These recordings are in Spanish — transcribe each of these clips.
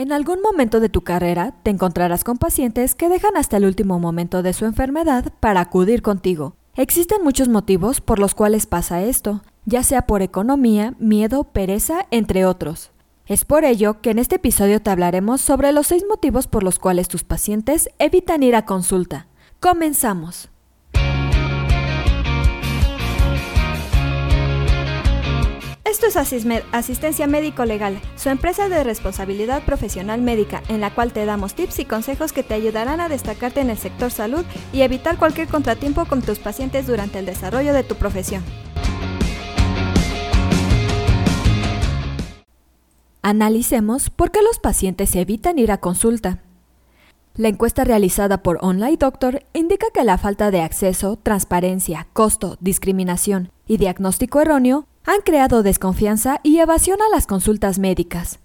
En algún momento de tu carrera te encontrarás con pacientes que dejan hasta el último momento de su enfermedad para acudir contigo. Existen muchos motivos por los cuales pasa esto, ya sea por economía, miedo, pereza, entre otros. Es por ello que en este episodio te hablaremos sobre los seis motivos por los cuales tus pacientes evitan ir a consulta. Comenzamos. Esto es Asistencia Médico Legal, su empresa de responsabilidad profesional médica, en la cual te damos tips y consejos que te ayudarán a destacarte en el sector salud y evitar cualquier contratiempo con tus pacientes durante el desarrollo de tu profesión. Analicemos por qué los pacientes evitan ir a consulta. La encuesta realizada por Online Doctor indica que la falta de acceso, transparencia, costo, discriminación y diagnóstico erróneo han creado desconfianza y evasión a las consultas médicas.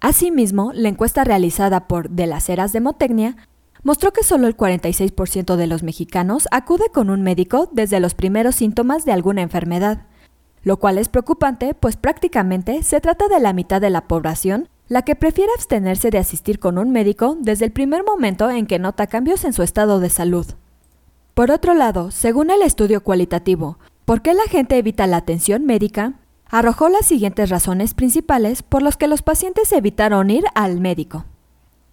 Asimismo, la encuesta realizada por De las Heras de Motecnia mostró que solo el 46% de los mexicanos acude con un médico desde los primeros síntomas de alguna enfermedad, lo cual es preocupante pues prácticamente se trata de la mitad de la población la que prefiere abstenerse de asistir con un médico desde el primer momento en que nota cambios en su estado de salud. Por otro lado, según el estudio cualitativo ¿Por qué la gente evita la atención médica? Arrojó las siguientes razones principales por las que los pacientes evitaron ir al médico.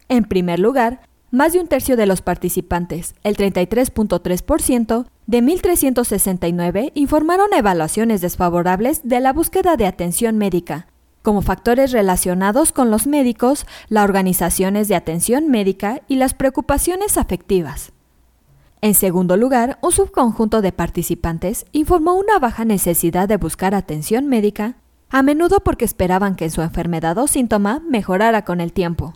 En primer lugar, más de un tercio de los participantes, el 33.3%, de 1.369 informaron evaluaciones desfavorables de la búsqueda de atención médica, como factores relacionados con los médicos, las organizaciones de atención médica y las preocupaciones afectivas. En segundo lugar, un subconjunto de participantes informó una baja necesidad de buscar atención médica, a menudo porque esperaban que su enfermedad o síntoma mejorara con el tiempo.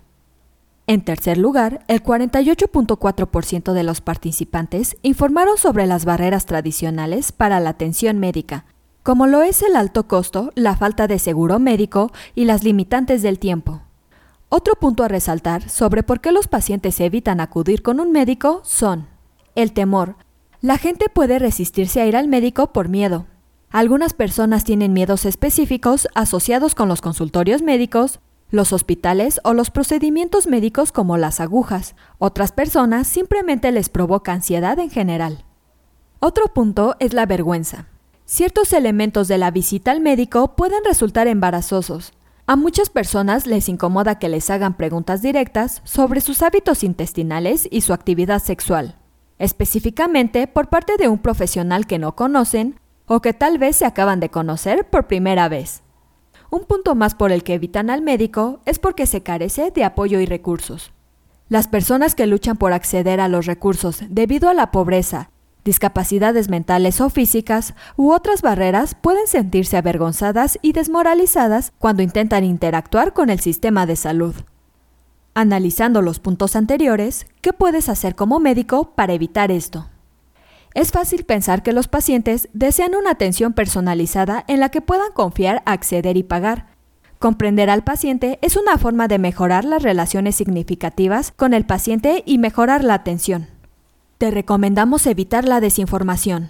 En tercer lugar, el 48.4% de los participantes informaron sobre las barreras tradicionales para la atención médica, como lo es el alto costo, la falta de seguro médico y las limitantes del tiempo. Otro punto a resaltar sobre por qué los pacientes evitan acudir con un médico son el temor. La gente puede resistirse a ir al médico por miedo. Algunas personas tienen miedos específicos asociados con los consultorios médicos, los hospitales o los procedimientos médicos como las agujas. Otras personas simplemente les provoca ansiedad en general. Otro punto es la vergüenza. Ciertos elementos de la visita al médico pueden resultar embarazosos. A muchas personas les incomoda que les hagan preguntas directas sobre sus hábitos intestinales y su actividad sexual específicamente por parte de un profesional que no conocen o que tal vez se acaban de conocer por primera vez. Un punto más por el que evitan al médico es porque se carece de apoyo y recursos. Las personas que luchan por acceder a los recursos debido a la pobreza, discapacidades mentales o físicas u otras barreras pueden sentirse avergonzadas y desmoralizadas cuando intentan interactuar con el sistema de salud. Analizando los puntos anteriores, ¿qué puedes hacer como médico para evitar esto? Es fácil pensar que los pacientes desean una atención personalizada en la que puedan confiar, acceder y pagar. Comprender al paciente es una forma de mejorar las relaciones significativas con el paciente y mejorar la atención. Te recomendamos evitar la desinformación.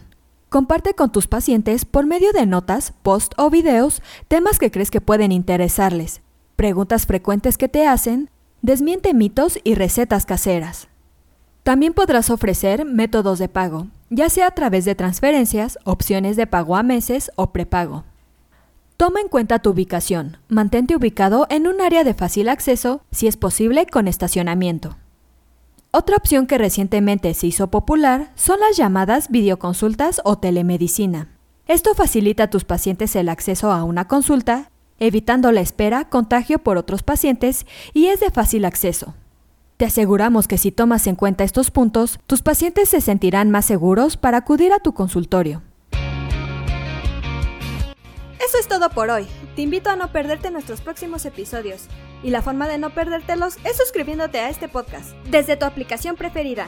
Comparte con tus pacientes por medio de notas, post o videos temas que crees que pueden interesarles, preguntas frecuentes que te hacen, Desmiente mitos y recetas caseras. También podrás ofrecer métodos de pago, ya sea a través de transferencias, opciones de pago a meses o prepago. Toma en cuenta tu ubicación. Mantente ubicado en un área de fácil acceso, si es posible con estacionamiento. Otra opción que recientemente se hizo popular son las llamadas videoconsultas o telemedicina. Esto facilita a tus pacientes el acceso a una consulta evitando la espera, contagio por otros pacientes y es de fácil acceso. Te aseguramos que si tomas en cuenta estos puntos, tus pacientes se sentirán más seguros para acudir a tu consultorio. Eso es todo por hoy. Te invito a no perderte nuestros próximos episodios. Y la forma de no perdértelos es suscribiéndote a este podcast desde tu aplicación preferida.